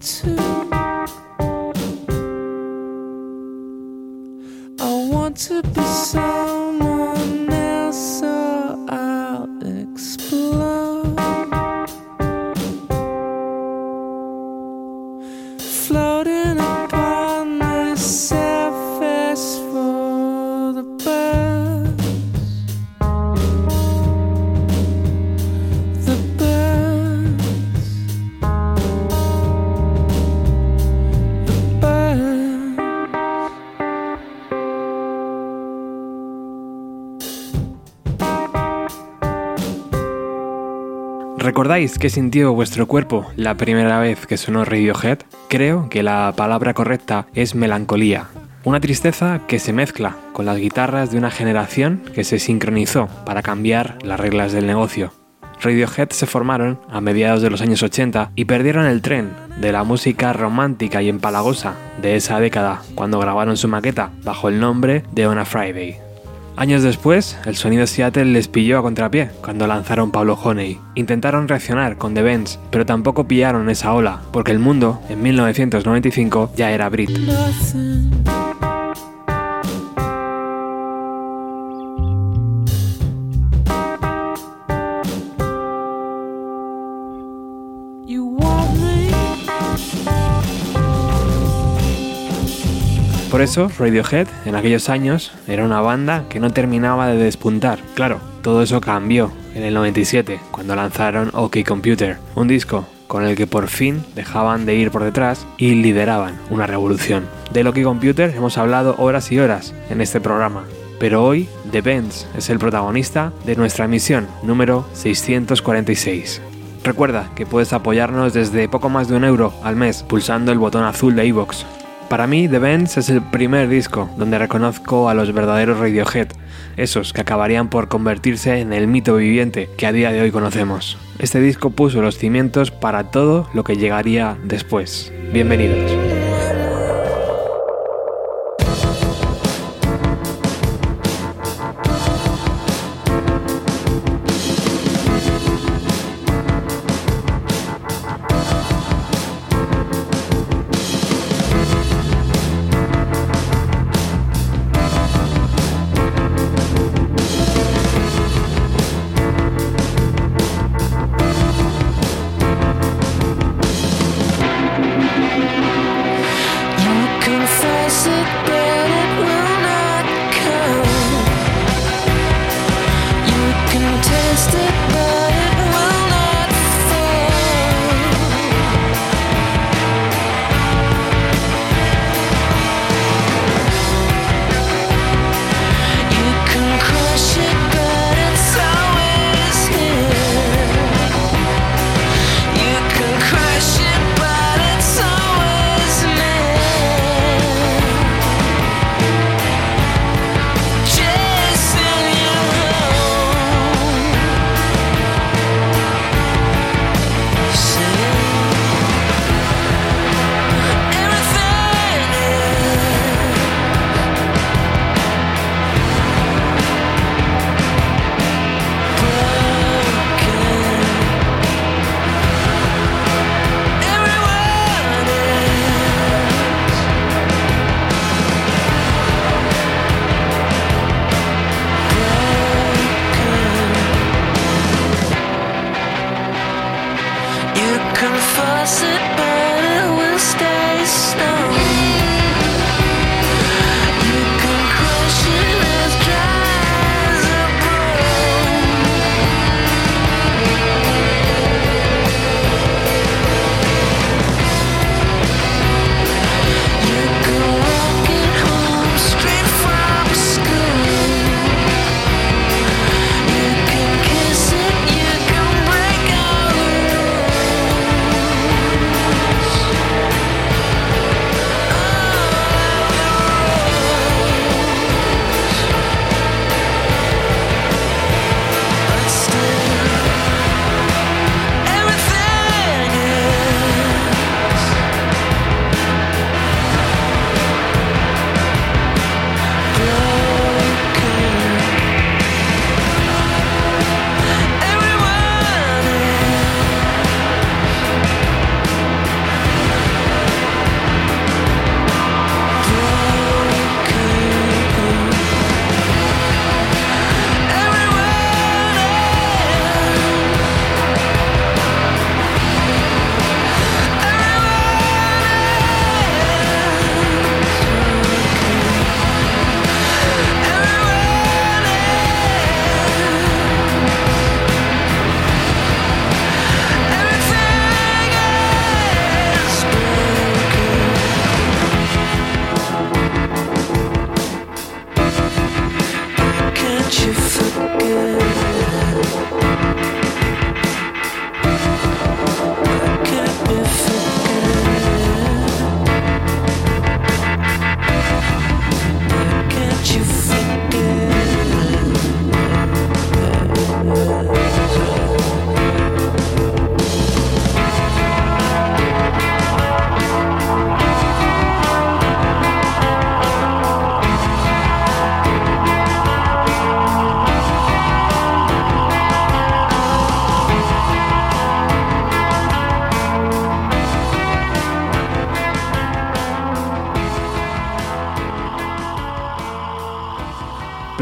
to. I want to ¿Recordáis qué sintió vuestro cuerpo la primera vez que sonó Radiohead? Creo que la palabra correcta es melancolía. Una tristeza que se mezcla con las guitarras de una generación que se sincronizó para cambiar las reglas del negocio. Radiohead se formaron a mediados de los años 80 y perdieron el tren de la música romántica y empalagosa de esa década cuando grabaron su maqueta bajo el nombre de On a Friday. Años después, el sonido Seattle les pilló a contrapié cuando lanzaron Pablo Honey. Intentaron reaccionar con The Bends, pero tampoco pillaron esa ola, porque el mundo, en 1995, ya era Brit. Por eso, Radiohead, en aquellos años, era una banda que no terminaba de despuntar. Claro, todo eso cambió en el 97, cuando lanzaron OK Computer, un disco con el que por fin dejaban de ir por detrás y lideraban una revolución. De OK Computer hemos hablado horas y horas en este programa, pero hoy The Benz es el protagonista de nuestra emisión número 646. Recuerda que puedes apoyarnos desde poco más de un euro al mes pulsando el botón azul de iVoox para mí, The Bends es el primer disco donde reconozco a los verdaderos Radiohead, esos que acabarían por convertirse en el mito viviente que a día de hoy conocemos. Este disco puso los cimientos para todo lo que llegaría después. Bienvenidos.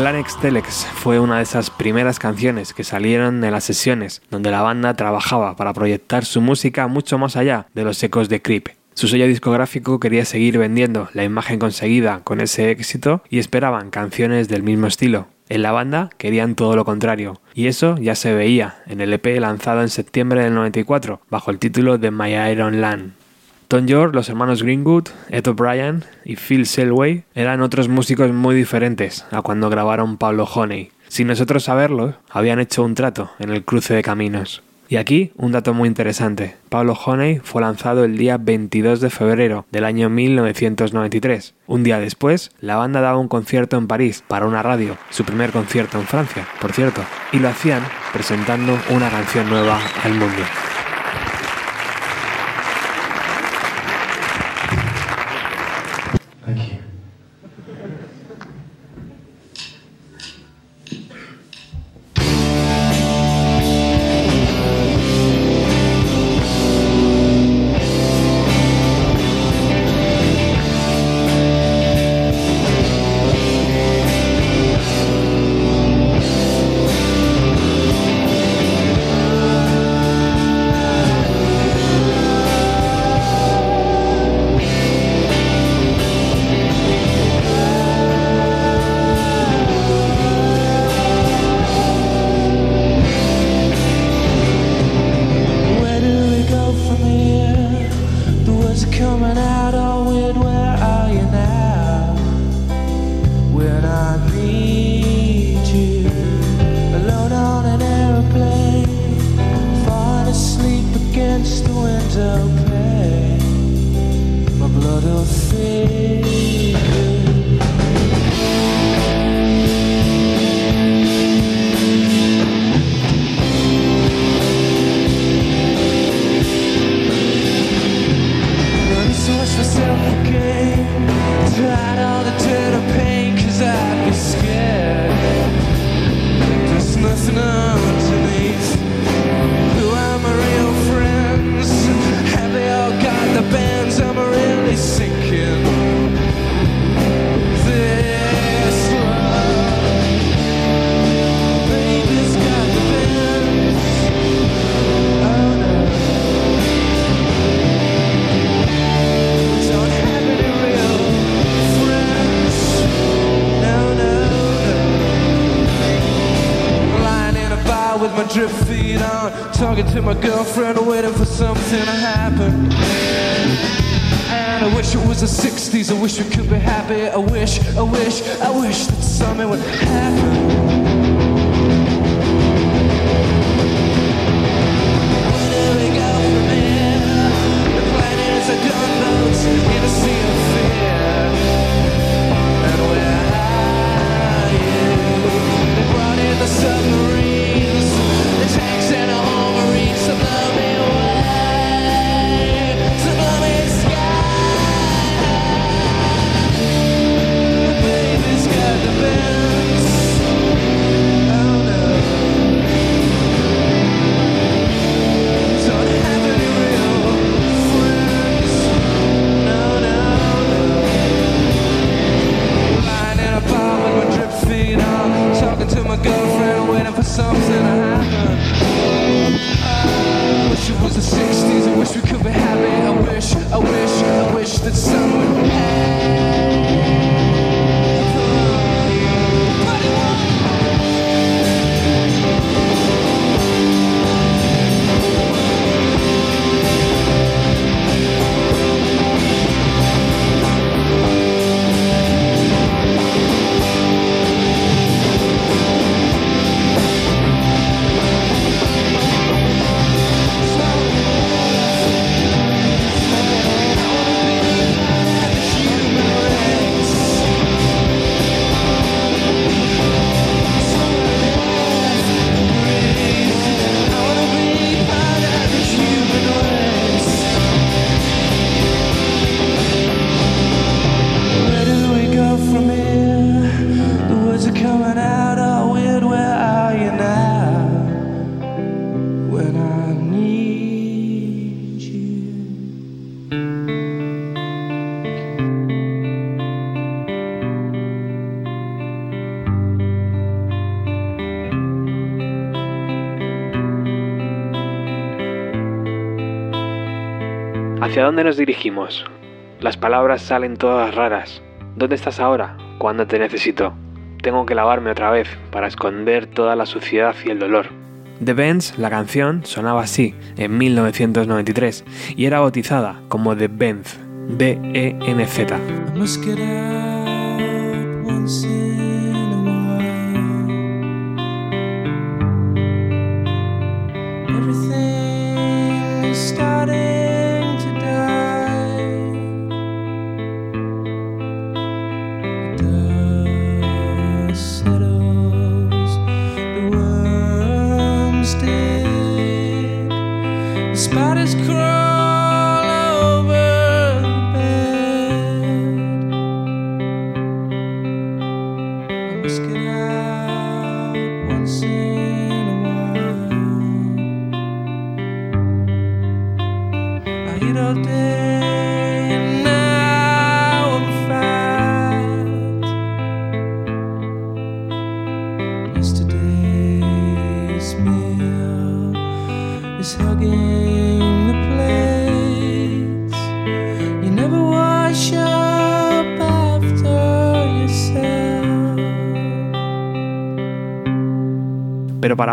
Planex Telex fue una de esas primeras canciones que salieron en las sesiones donde la banda trabajaba para proyectar su música mucho más allá de los ecos de Creep. Su sello discográfico quería seguir vendiendo la imagen conseguida con ese éxito y esperaban canciones del mismo estilo. En la banda querían todo lo contrario, y eso ya se veía en el EP lanzado en septiembre del 94 bajo el título de My Iron Land. Tom York, los hermanos Greenwood, Ed O'Brien y Phil Selway eran otros músicos muy diferentes a cuando grabaron Pablo Honey. Sin nosotros saberlo, habían hecho un trato en el cruce de caminos. Y aquí un dato muy interesante. Pablo Honey fue lanzado el día 22 de febrero del año 1993. Un día después, la banda daba un concierto en París para una radio, su primer concierto en Francia, por cierto, y lo hacían presentando una canción nueva al mundo. drip feed on. Talking to my girlfriend, waiting for something to happen. And I wish it was the 60s, I wish we could be happy. I wish, I wish, I wish that something would happen. I wish it was the 60s, I wish we could be happy. I wish, I wish, I wish that someone would. ¿Hacia dónde nos dirigimos? Las palabras salen todas raras. ¿Dónde estás ahora? ¿Cuándo te necesito? Tengo que lavarme otra vez para esconder toda la suciedad y el dolor. The Benz, la canción, sonaba así en 1993 y era bautizada como The Benz, B-E-N-Z.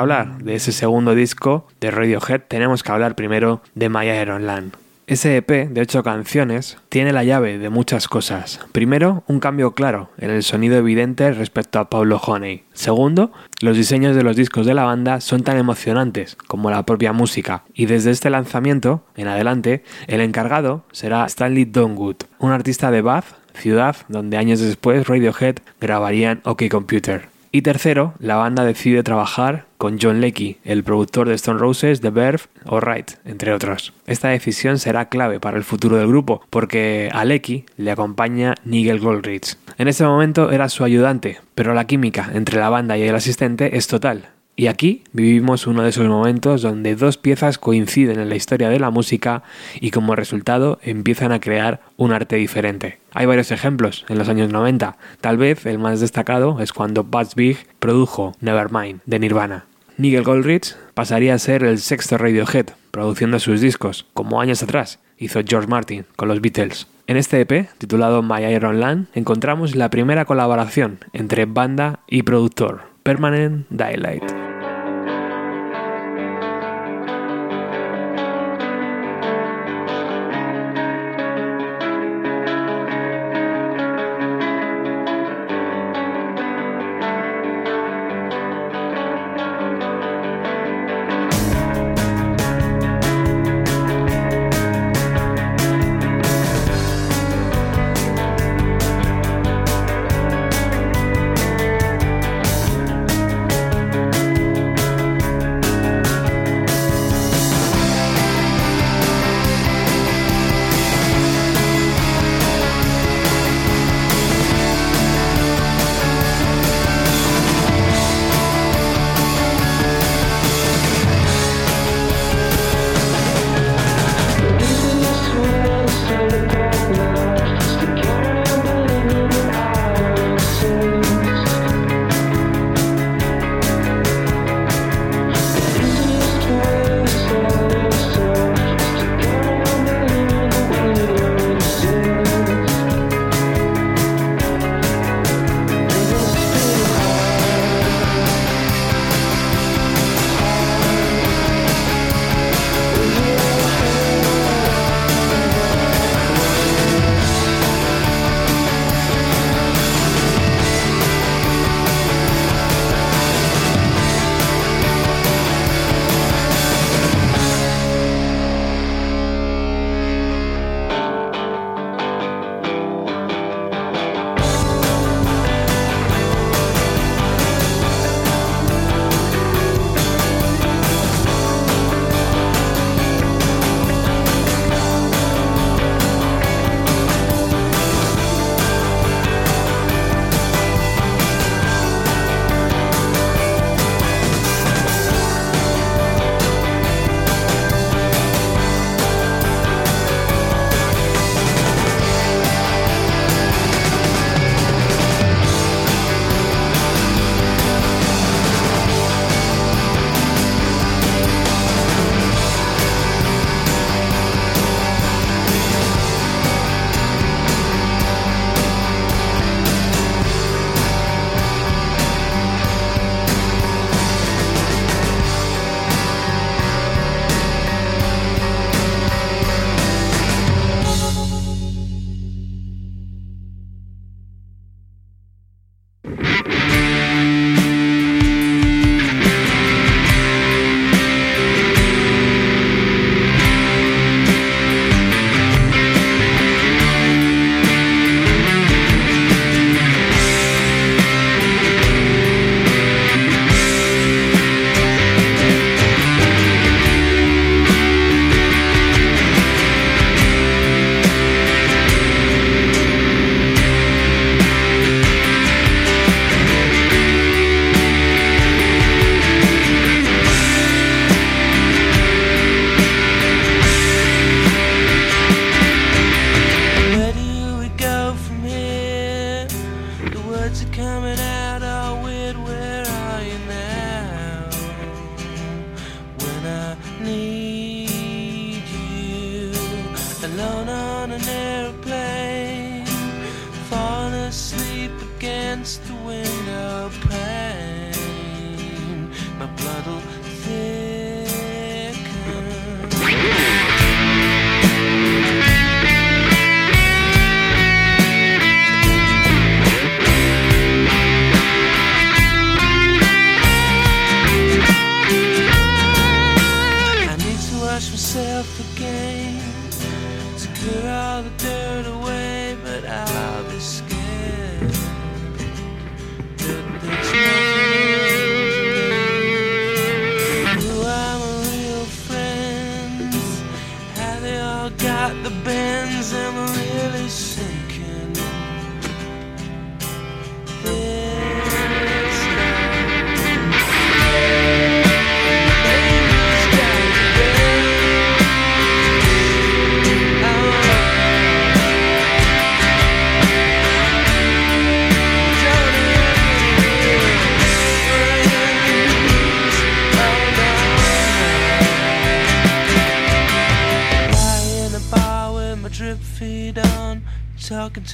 De ese segundo disco de Radiohead tenemos que hablar primero de My Iron Land. Ese EP de ocho canciones tiene la llave de muchas cosas. Primero, un cambio claro en el sonido evidente respecto a Pablo Honey. Segundo, los diseños de los discos de la banda son tan emocionantes como la propia música. Y desde este lanzamiento en adelante, el encargado será Stanley Donwood, un artista de Bath, ciudad donde años después Radiohead grabarían OK Computer. Y tercero, la banda decide trabajar con John Leckie, el productor de Stone Roses, The Verve o Right, entre otros. Esta decisión será clave para el futuro del grupo, porque a Leckie le acompaña Nigel Goldrich. En ese momento era su ayudante, pero la química entre la banda y el asistente es total, y aquí vivimos uno de esos momentos donde dos piezas coinciden en la historia de la música y como resultado empiezan a crear un arte diferente. Hay varios ejemplos en los años 90. Tal vez el más destacado es cuando Buzz Big produjo Nevermind de Nirvana. Nigel Goldrich pasaría a ser el sexto Radiohead, produciendo sus discos, como años atrás hizo George Martin con los Beatles. En este EP, titulado My Iron Land, encontramos la primera colaboración entre banda y productor, Permanent Daylight.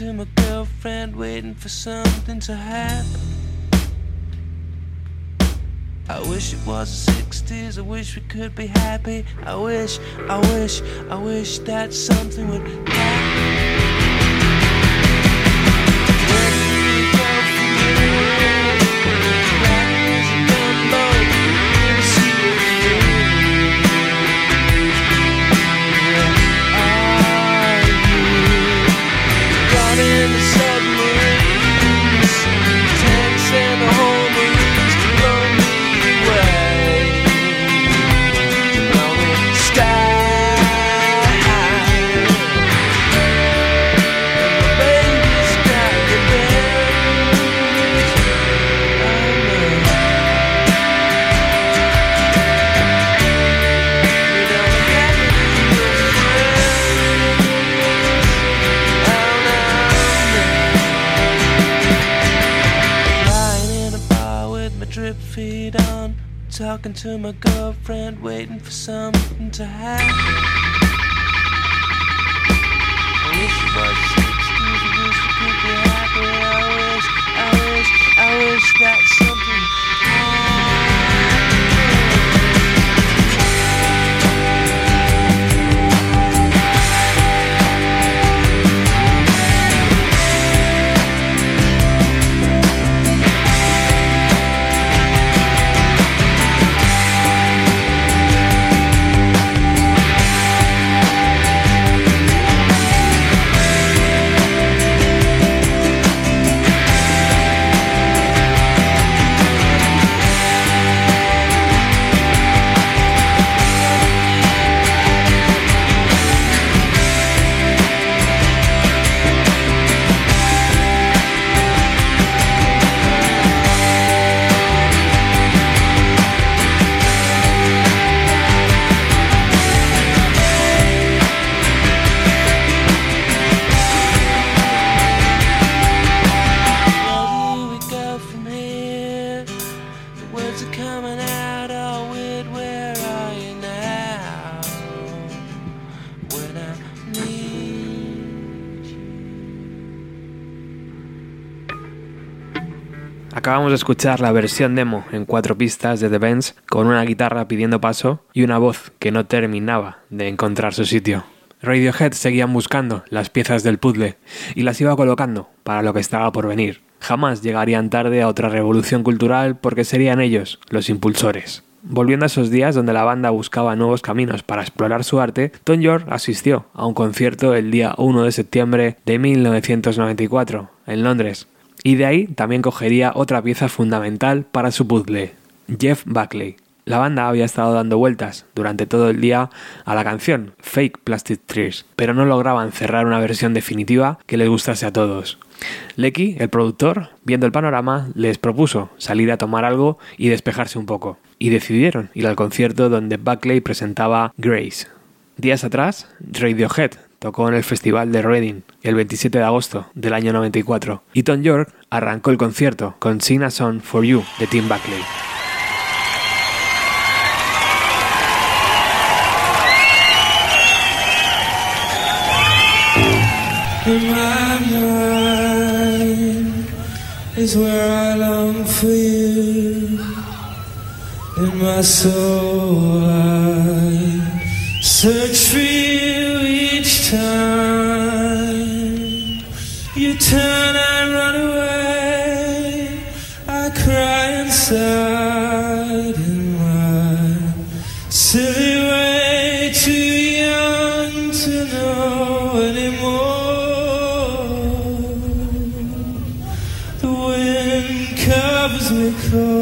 To my girlfriend, waiting for something to happen. I wish it was the 60s. I wish we could be happy. I wish, I wish, I wish that something would happen. Talking to my girlfriend, waiting for something to happen. I wish it was 60s, I wish we could be happy. I wish, I wish, I wish that Escuchar la versión demo en cuatro pistas de The Benz con una guitarra pidiendo paso y una voz que no terminaba de encontrar su sitio. Radiohead seguían buscando las piezas del puzzle y las iba colocando para lo que estaba por venir. Jamás llegarían tarde a otra revolución cultural porque serían ellos los impulsores. Volviendo a esos días donde la banda buscaba nuevos caminos para explorar su arte, Tom York asistió a un concierto el día 1 de septiembre de 1994 en Londres, y de ahí también cogería otra pieza fundamental para su puzzle, Jeff Buckley. La banda había estado dando vueltas durante todo el día a la canción Fake Plastic Trees, pero no lograban cerrar una versión definitiva que les gustase a todos. Lecky, el productor, viendo el panorama, les propuso salir a tomar algo y despejarse un poco, y decidieron ir al concierto donde Buckley presentaba Grace. Días atrás, Radiohead tocó en el Festival de Reading el 27 de agosto del año 94 y Tom York arrancó el concierto con Sing a Song for You de Tim Buckley. You turn and run away. I cry inside in my silly way, too young to know anymore. The wind covers me cold,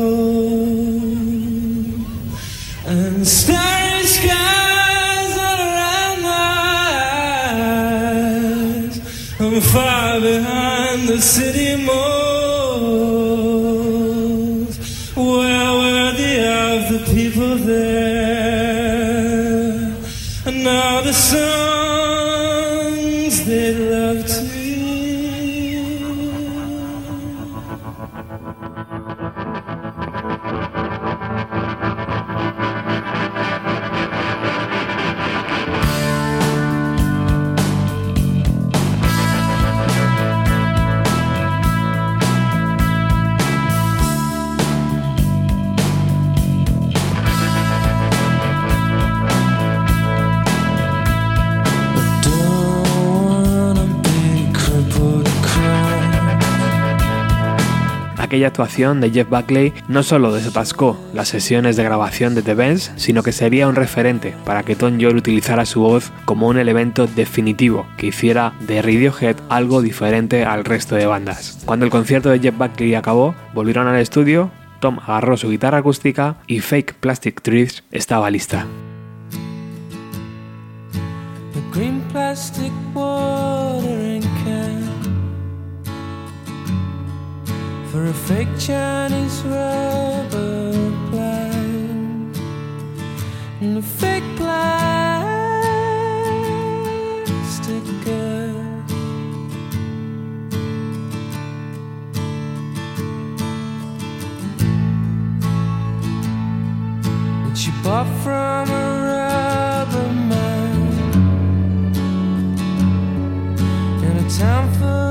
Aquella actuación de Jeff Buckley no solo desatascó las sesiones de grabación de The Benz, sino que sería un referente para que Tom York utilizara su voz como un elemento definitivo que hiciera de Radiohead algo diferente al resto de bandas. Cuando el concierto de Jeff Buckley acabó, volvieron al estudio, Tom agarró su guitarra acústica y Fake Plastic Trees estaba lista. For a fake Chinese rubber plant and a fake plastic girl. that she bought from a rubber man in a town full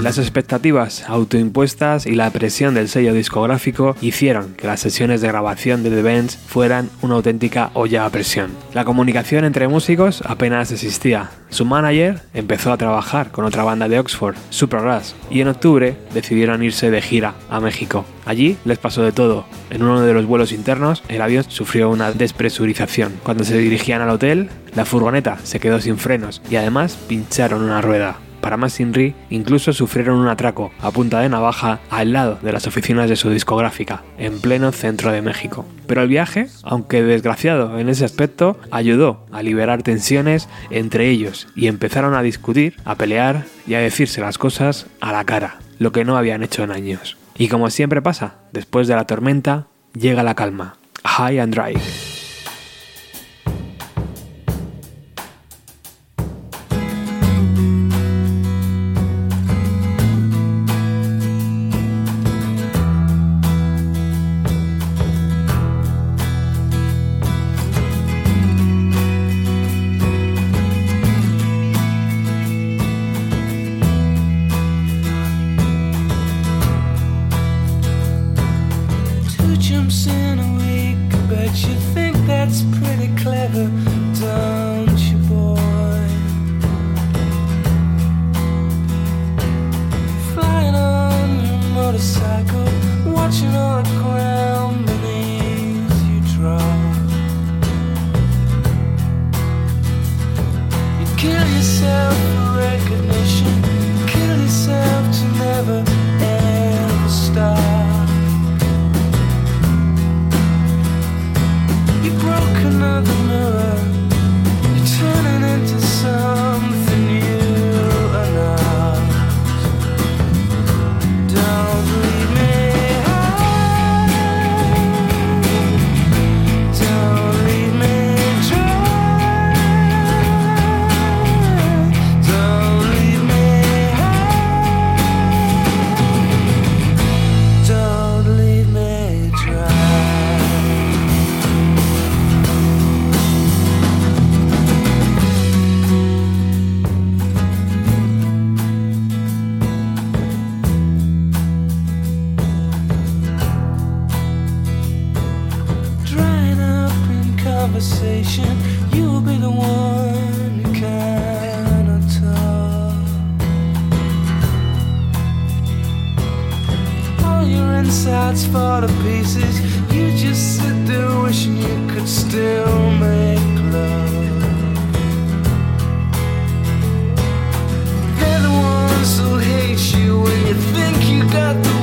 Las expectativas autoimpuestas y la presión del sello discográfico hicieron que las sesiones de grabación de The fueran una auténtica olla a presión. La comunicación entre músicos apenas existía. Su manager empezó a trabajar con otra banda de Oxford, Supergrass, y en octubre decidieron irse de gira a México. Allí les pasó de todo. En uno de los vuelos internos, el avión sufrió una despresurización. Cuando se dirigían al hotel, la furgoneta se quedó sin frenos y además pincharon una rueda. Para más Inri, incluso sufrieron un atraco a punta de navaja al lado de las oficinas de su discográfica, en pleno centro de México. Pero el viaje, aunque desgraciado en ese aspecto, ayudó a liberar tensiones entre ellos y empezaron a discutir, a pelear y a decirse las cosas a la cara, lo que no habían hecho en años. Y como siempre pasa, después de la tormenta, llega la calma. High and dry. Conversation. You'll be the one who cannot talk. All your insides fall to pieces. You just sit there wishing you could still make love. They're the ones who hate you when you think you got the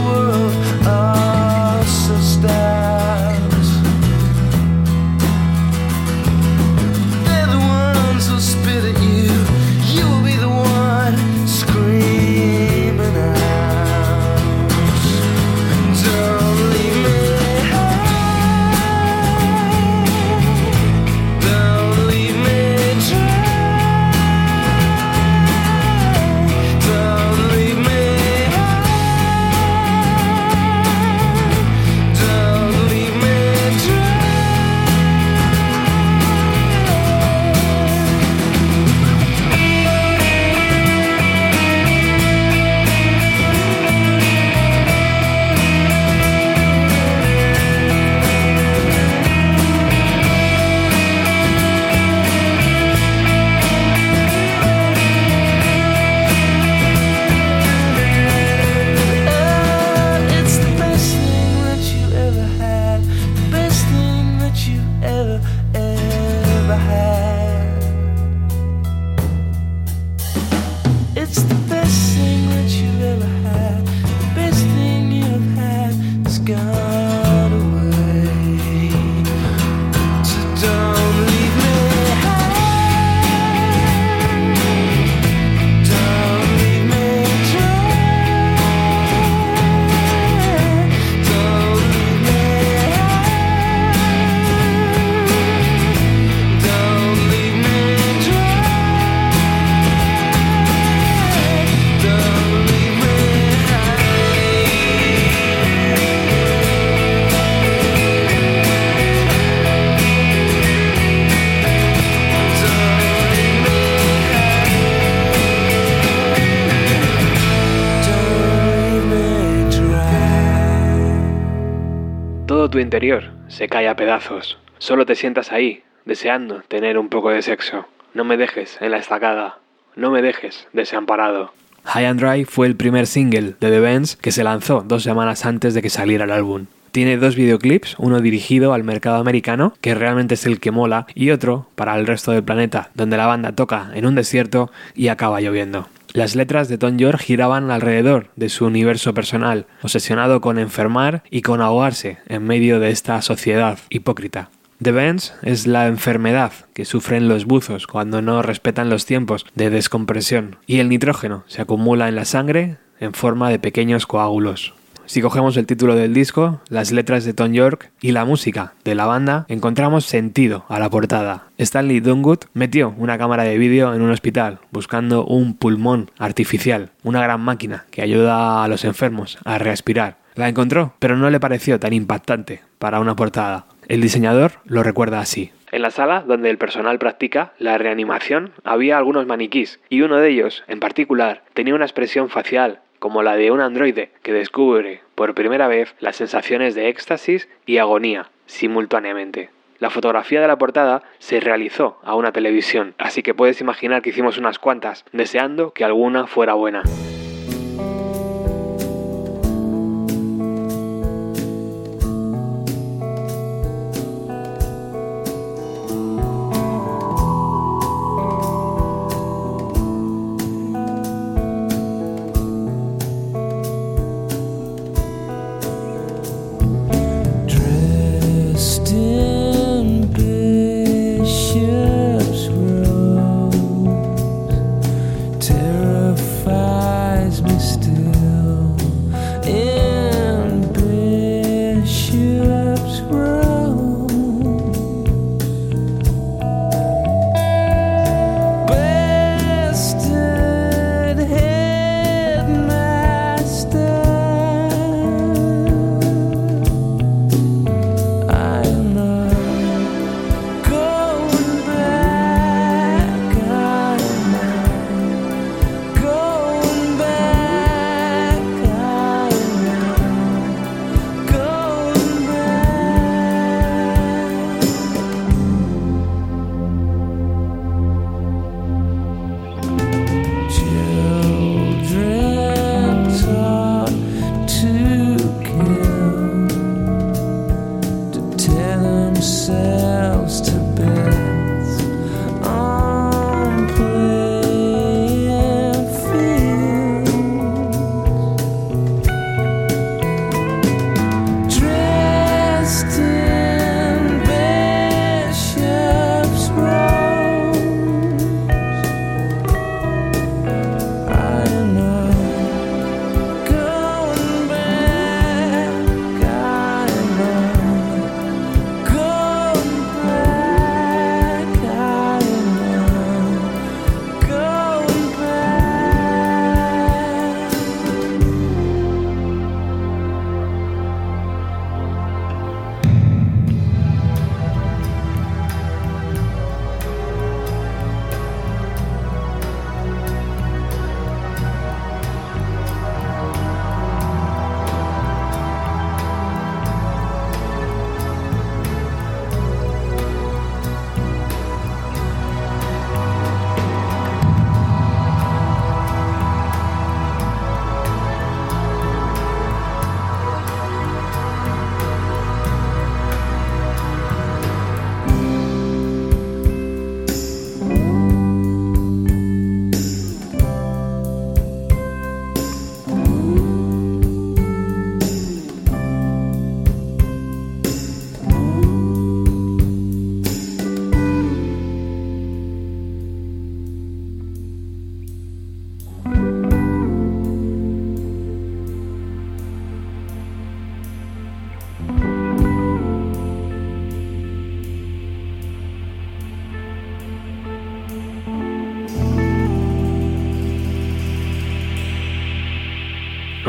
tu interior se cae a pedazos. Solo te sientas ahí, deseando tener un poco de sexo. No me dejes en la estacada. No me dejes desamparado. High and Dry fue el primer single de The Bends que se lanzó dos semanas antes de que saliera el álbum. Tiene dos videoclips, uno dirigido al mercado americano, que realmente es el que mola, y otro para el resto del planeta, donde la banda toca en un desierto y acaba lloviendo. Las letras de Tom York giraban alrededor de su universo personal, obsesionado con enfermar y con ahogarse en medio de esta sociedad hipócrita. The Benz es la enfermedad que sufren los buzos cuando no respetan los tiempos de descompresión y el nitrógeno se acumula en la sangre en forma de pequeños coágulos. Si cogemos el título del disco, las letras de Tom York y la música de la banda, encontramos sentido a la portada. Stanley Dungood metió una cámara de vídeo en un hospital buscando un pulmón artificial, una gran máquina que ayuda a los enfermos a respirar. La encontró, pero no le pareció tan impactante para una portada. El diseñador lo recuerda así. En la sala donde el personal practica la reanimación había algunos maniquís y uno de ellos, en particular, tenía una expresión facial como la de un androide que descubre por primera vez las sensaciones de éxtasis y agonía simultáneamente. La fotografía de la portada se realizó a una televisión, así que puedes imaginar que hicimos unas cuantas, deseando que alguna fuera buena.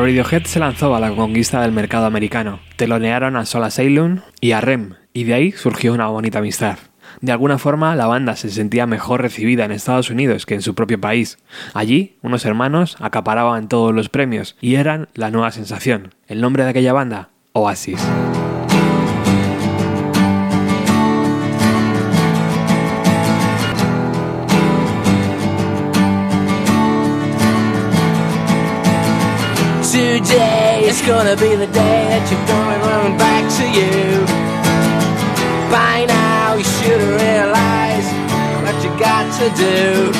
Radiohead se lanzó a la conquista del mercado americano. Telonearon a Soul Asylum y a Rem, y de ahí surgió una bonita amistad. De alguna forma, la banda se sentía mejor recibida en Estados Unidos que en su propio país. Allí, unos hermanos acaparaban todos los premios y eran la nueva sensación. El nombre de aquella banda, Oasis. Is gonna be the day that you're gonna run back to you. By now, you should have realized what you got to do.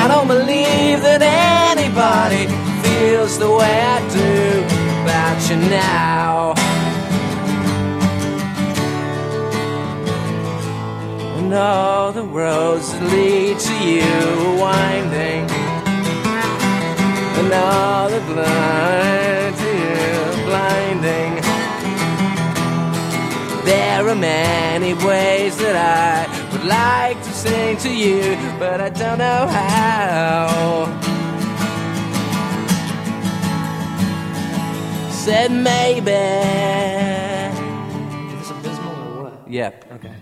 I don't believe that anybody feels the way I do about you now. And all the roads that lead to you are winding. And all the blind to you blinding. There are many ways that I would like to sing to you, but I don't know how. Said maybe. Is this abysmal or what? Yep. Okay.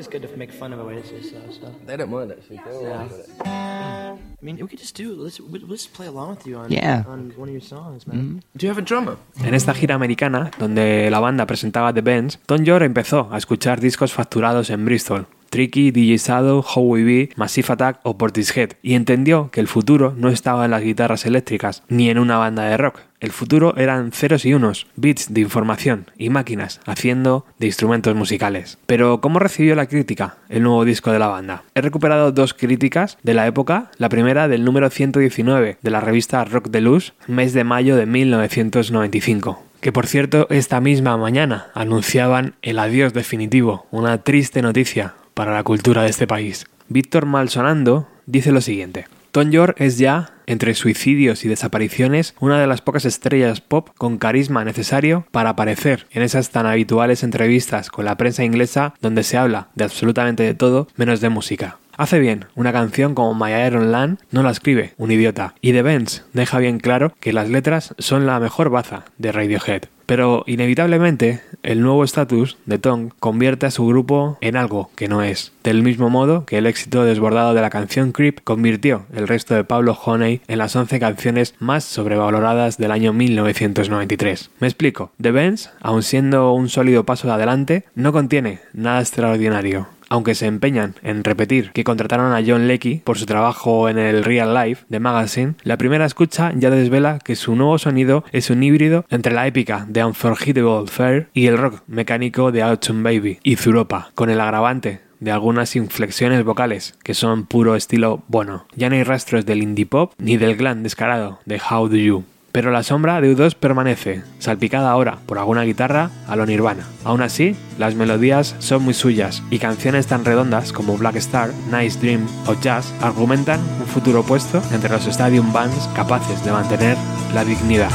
It's always good to make fun of Oasis though, so. They don't mind actually. I mean, we could just do. Let's we- let's play along with you on Yeah. on one of your songs, man. Do you have a drummer? En esta gira americana, donde la banda presentaba The Bands, Tom York empezó a escuchar discos facturados en Bristol. Tricky, DJ Shadow, Howie B, Massive Attack o Portishead, y entendió que el futuro no estaba en las guitarras eléctricas ni en una banda de rock. El futuro eran ceros y unos, bits de información y máquinas haciendo de instrumentos musicales. Pero ¿cómo recibió la crítica el nuevo disco de la banda? He recuperado dos críticas de la época, la primera del número 119 de la revista Rock de Luz, mes de mayo de 1995 que por cierto esta misma mañana anunciaban el adiós definitivo, una triste noticia para la cultura de este país. Víctor Malsonando dice lo siguiente. Tom York es ya, entre suicidios y desapariciones, una de las pocas estrellas pop con carisma necesario para aparecer en esas tan habituales entrevistas con la prensa inglesa donde se habla de absolutamente de todo menos de música. Hace bien, una canción como My Iron Land no la escribe un idiota, y The Benz deja bien claro que las letras son la mejor baza de Radiohead. Pero inevitablemente, el nuevo estatus de Tom convierte a su grupo en algo que no es. Del mismo modo que el éxito desbordado de la canción Creep convirtió el resto de Pablo Honey en las 11 canciones más sobrevaloradas del año 1993. Me explico. The Benz, aun siendo un sólido paso adelante, no contiene nada extraordinario aunque se empeñan en repetir que contrataron a John Leckie por su trabajo en el Real Life de Magazine, la primera escucha ya desvela que su nuevo sonido es un híbrido entre la épica de Unforgettable Fair y el rock mecánico de Autumn Baby y Zuropa, con el agravante de algunas inflexiones vocales que son puro estilo Bono. Ya no hay rastros del indie pop ni del glam descarado de How Do You. Pero la sombra de U2 permanece, salpicada ahora por alguna guitarra a lo Nirvana. Aún así, las melodías son muy suyas y canciones tan redondas como Black Star, Nice Dream o Jazz argumentan un futuro opuesto entre los stadium bands capaces de mantener la dignidad.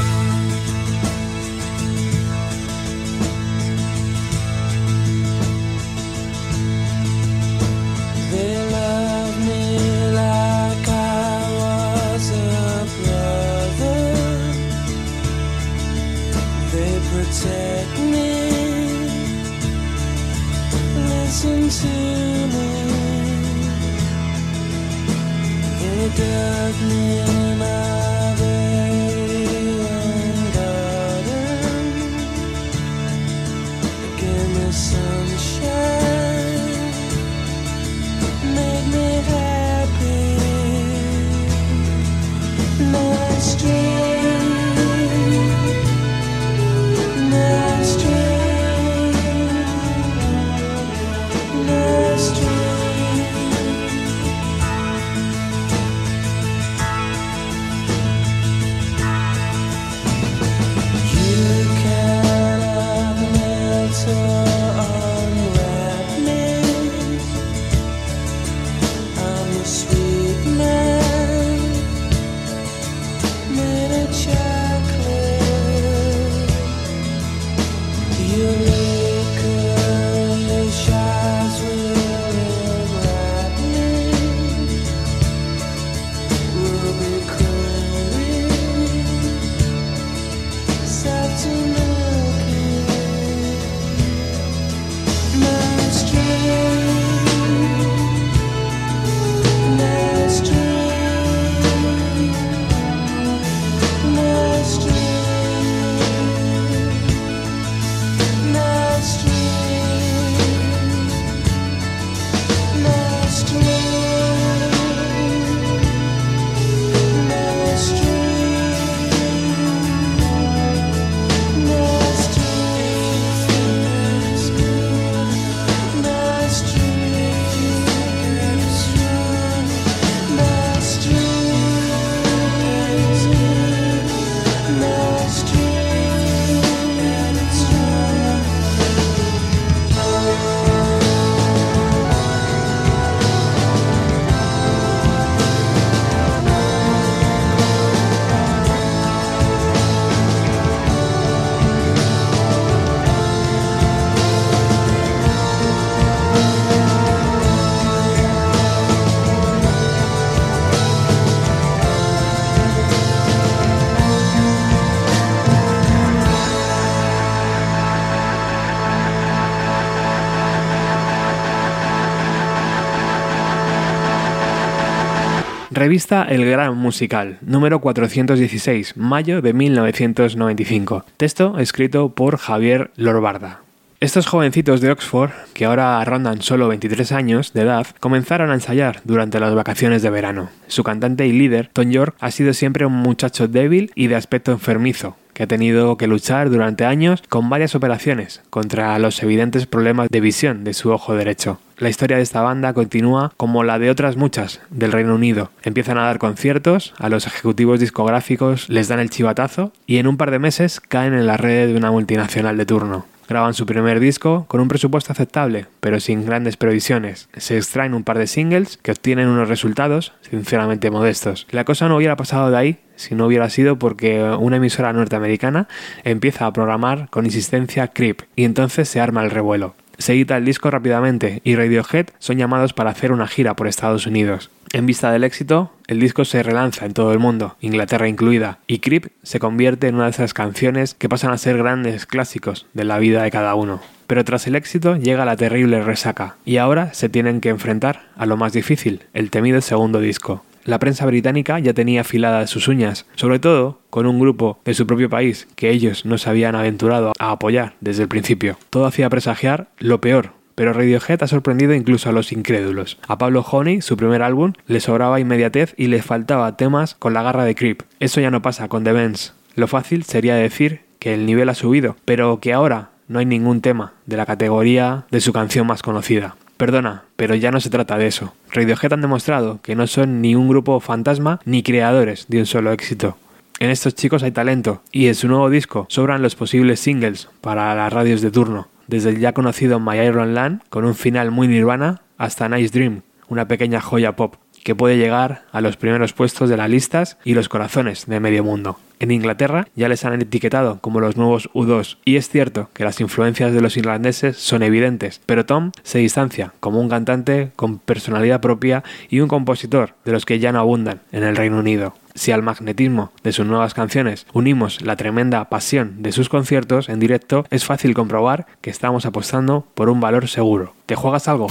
Revista El Gran Musical, número 416, mayo de 1995. Texto escrito por Javier Lorbarda. Estos jovencitos de Oxford, que ahora rondan solo 23 años de edad, comenzaron a ensayar durante las vacaciones de verano. Su cantante y líder, Tom York, ha sido siempre un muchacho débil y de aspecto enfermizo, que ha tenido que luchar durante años con varias operaciones contra los evidentes problemas de visión de su ojo derecho. La historia de esta banda continúa como la de otras muchas del Reino Unido. Empiezan a dar conciertos, a los ejecutivos discográficos les dan el chivatazo y en un par de meses caen en la red de una multinacional de turno. Graban su primer disco con un presupuesto aceptable, pero sin grandes previsiones. Se extraen un par de singles que obtienen unos resultados sinceramente modestos. La cosa no hubiera pasado de ahí si no hubiera sido porque una emisora norteamericana empieza a programar con insistencia Creep y entonces se arma el revuelo. Se edita el disco rápidamente y Radiohead son llamados para hacer una gira por Estados Unidos. En vista del éxito, el disco se relanza en todo el mundo, Inglaterra incluida, y Creep se convierte en una de esas canciones que pasan a ser grandes clásicos de la vida de cada uno. Pero tras el éxito llega la terrible resaca, y ahora se tienen que enfrentar a lo más difícil, el temido segundo disco. La prensa británica ya tenía afiladas sus uñas, sobre todo con un grupo de su propio país que ellos no se habían aventurado a apoyar desde el principio. Todo hacía presagiar lo peor pero Radiohead ha sorprendido incluso a los incrédulos. A Pablo Honey, su primer álbum, le sobraba inmediatez y le faltaba temas con la garra de Creep. Eso ya no pasa con The Benz. Lo fácil sería decir que el nivel ha subido, pero que ahora no hay ningún tema de la categoría de su canción más conocida. Perdona, pero ya no se trata de eso. Radiohead han demostrado que no son ni un grupo fantasma ni creadores de un solo éxito. En estos chicos hay talento y en su nuevo disco sobran los posibles singles para las radios de turno desde el ya conocido My Iron Land, con un final muy nirvana, hasta Nice Dream, una pequeña joya pop que puede llegar a los primeros puestos de las listas y los corazones de medio mundo. En Inglaterra ya les han etiquetado como los nuevos U2 y es cierto que las influencias de los irlandeses son evidentes, pero Tom se distancia como un cantante con personalidad propia y un compositor de los que ya no abundan en el Reino Unido. Si al magnetismo de sus nuevas canciones unimos la tremenda pasión de sus conciertos en directo, es fácil comprobar que estamos apostando por un valor seguro. ¿Te juegas algo?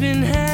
been happening.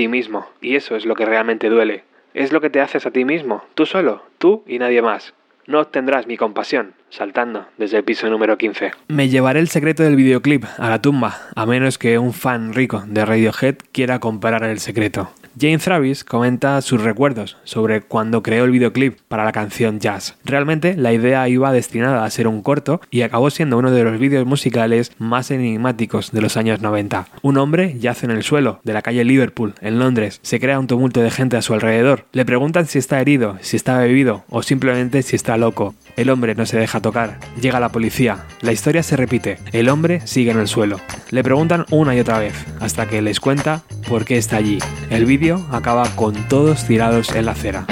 Ti mismo, y eso es lo que realmente duele. Es lo que te haces a ti mismo, tú solo, tú y nadie más. No obtendrás mi compasión, saltando desde el piso número 15. Me llevaré el secreto del videoclip a la tumba, a menos que un fan rico de Radiohead quiera comparar el secreto. Jane Travis comenta sus recuerdos sobre cuando creó el videoclip para la canción Jazz. Realmente la idea iba destinada a ser un corto y acabó siendo uno de los vídeos musicales más enigmáticos de los años 90. Un hombre yace en el suelo de la calle Liverpool, en Londres. Se crea un tumulto de gente a su alrededor. Le preguntan si está herido, si está bebido o simplemente si está loco. El hombre no se deja tocar. Llega la policía. La historia se repite. El hombre sigue en el suelo. Le preguntan una y otra vez, hasta que les cuenta por qué está allí. El vídeo acaba con todos tirados en la acera.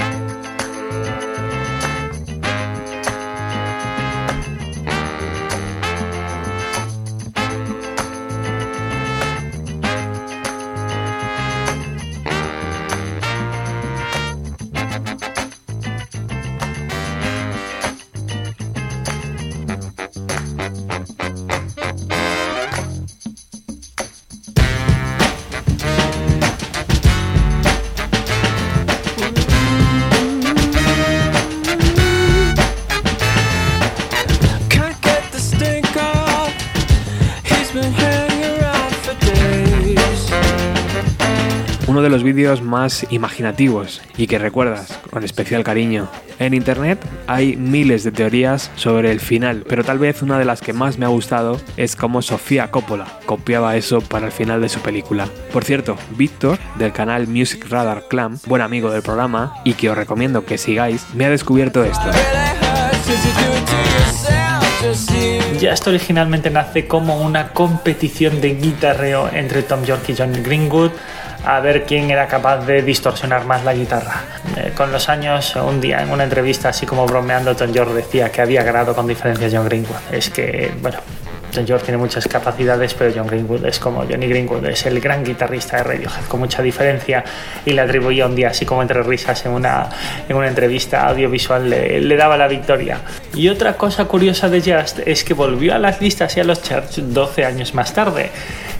Vídeos más imaginativos y que recuerdas con especial cariño. En internet hay miles de teorías sobre el final, pero tal vez una de las que más me ha gustado es cómo Sofía Coppola copiaba eso para el final de su película. Por cierto, Víctor, del canal Music Radar Clam, buen amigo del programa y que os recomiendo que sigáis, me ha descubierto esto. Ya esto originalmente nace como una competición de guitarreo entre Tom York y John Greenwood a ver quién era capaz de distorsionar más la guitarra. Eh, con los años, un día en una entrevista, así como bromeando, Tom York decía que había ganado con diferencia John Greenwood. Es que, bueno, Tom York tiene muchas capacidades, pero John Greenwood es como Johnny Greenwood, es el gran guitarrista de Radiohead, con mucha diferencia, y le atribuía un día, así como entre risas, en una, en una entrevista audiovisual, le, le daba la victoria. Y otra cosa curiosa de Just es que volvió a las listas y a los charts 12 años más tarde,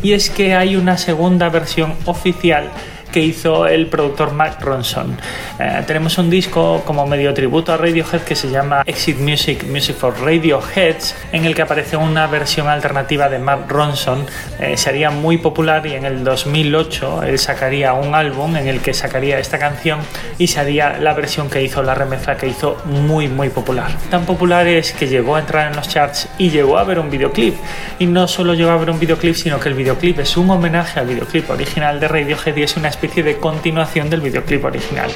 y es que hay una segunda versión oficial que hizo el productor Mark Ronson. Eh, tenemos un disco como medio tributo a Radiohead que se llama Exit Music, Music for Radioheads, en el que aparece una versión alternativa de Mark Ronson. Eh, sería muy popular y en el 2008 él sacaría un álbum en el que sacaría esta canción y sería la versión que hizo, la remezcla que hizo muy muy popular. Tan popular es que llegó a entrar en los charts y llegó a ver un videoclip. Y no solo llegó a ver un videoclip, sino que el videoclip es un homenaje al videoclip original de Radiohead y es una de continuación del videoclip original.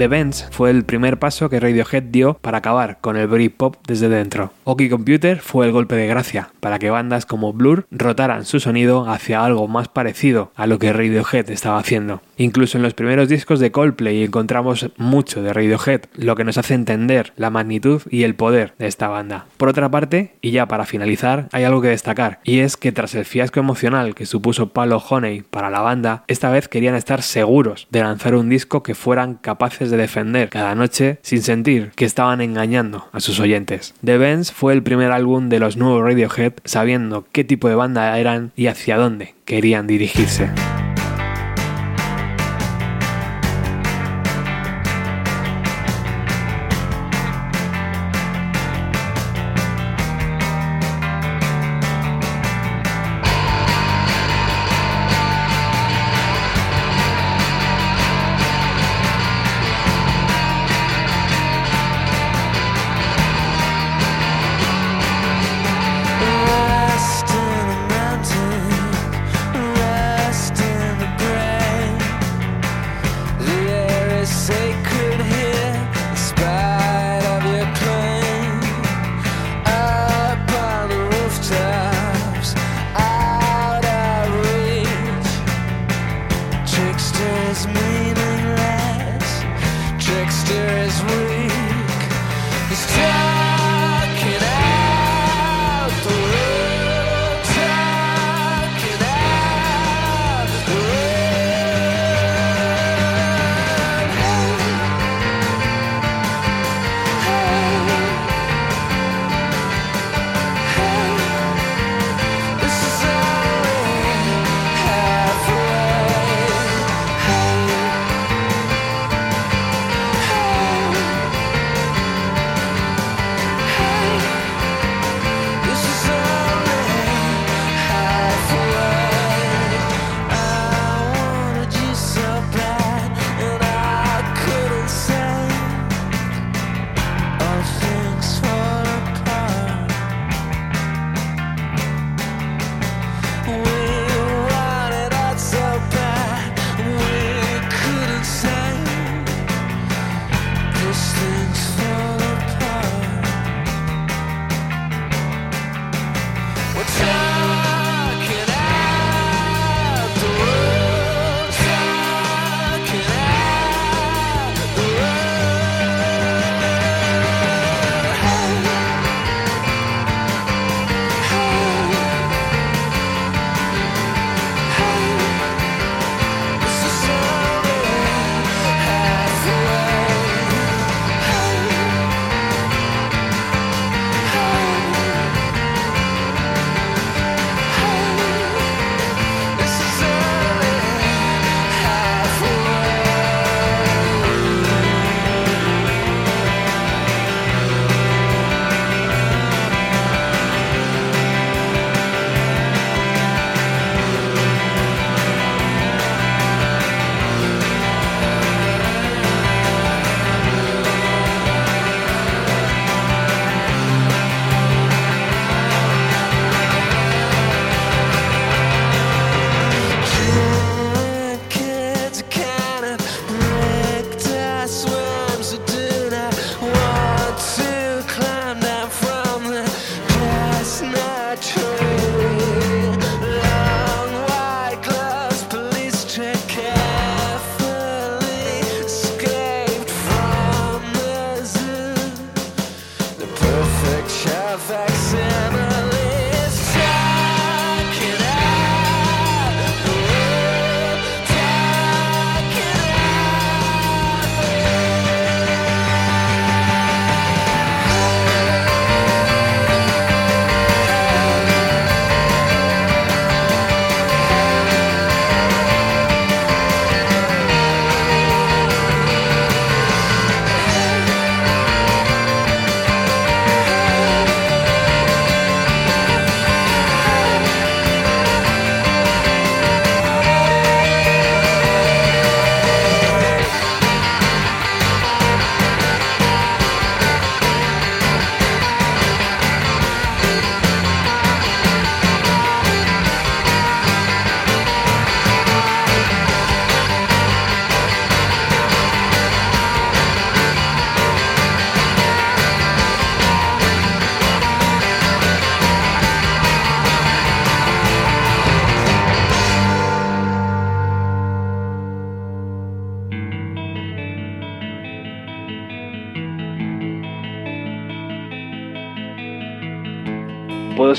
The Bends fue el primer paso que Radiohead dio para acabar con el Britpop desde dentro. OK Computer fue el golpe de gracia para que bandas como Blur rotaran su sonido hacia algo más parecido a lo que Radiohead estaba haciendo. Incluso en los primeros discos de Coldplay encontramos mucho de Radiohead, lo que nos hace entender la magnitud y el poder de esta banda. Por otra parte, y ya para finalizar, hay algo que destacar, y es que tras el fiasco emocional que supuso Palo Honey para la banda, esta vez querían estar seguros de lanzar un disco que fueran capaces de defender cada noche sin sentir que estaban engañando a sus oyentes. The fue el primer álbum de los nuevos Radiohead sabiendo qué tipo de banda eran y hacia dónde querían dirigirse.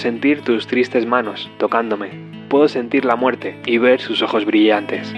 Sentir tus tristes manos tocándome. Puedo sentir la muerte y ver sus ojos brillantes.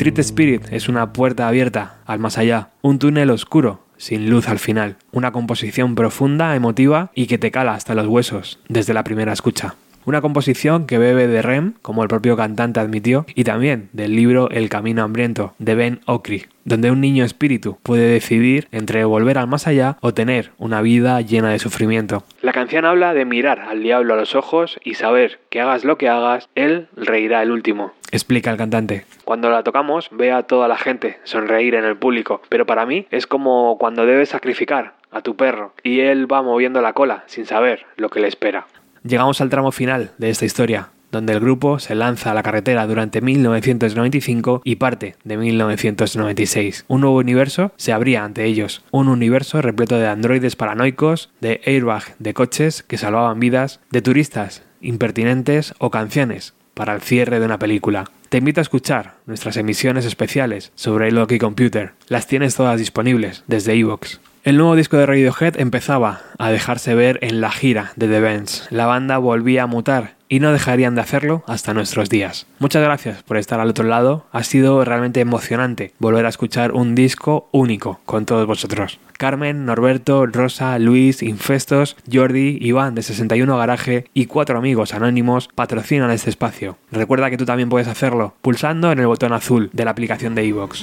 Street Spirit es una puerta abierta al más allá, un túnel oscuro, sin luz al final, una composición profunda, emotiva y que te cala hasta los huesos desde la primera escucha. Una composición que bebe de Rem, como el propio cantante admitió, y también del libro El Camino Hambriento, de Ben Okri, donde un niño espíritu puede decidir entre volver al más allá o tener una vida llena de sufrimiento. La canción habla de mirar al diablo a los ojos y saber que hagas lo que hagas, él reirá el último. Explica el cantante. Cuando la tocamos, ve a toda la gente sonreír en el público, pero para mí es como cuando debes sacrificar a tu perro y él va moviendo la cola sin saber lo que le espera. Llegamos al tramo final de esta historia, donde el grupo se lanza a la carretera durante 1995 y parte de 1996. Un nuevo universo se abría ante ellos, un universo repleto de androides paranoicos, de airbag de coches que salvaban vidas, de turistas impertinentes o canciones para el cierre de una película. Te invito a escuchar nuestras emisiones especiales sobre el OK Computer. Las tienes todas disponibles desde Evox. El nuevo disco de Radiohead empezaba a dejarse ver en la gira de The Bands. La banda volvía a mutar y no dejarían de hacerlo hasta nuestros días. Muchas gracias por estar al otro lado. Ha sido realmente emocionante volver a escuchar un disco único con todos vosotros. Carmen, Norberto, Rosa, Luis, Infestos, Jordi, Iván de 61 Garaje y cuatro amigos anónimos patrocinan este espacio. Recuerda que tú también puedes hacerlo pulsando en el botón azul de la aplicación de iVoox.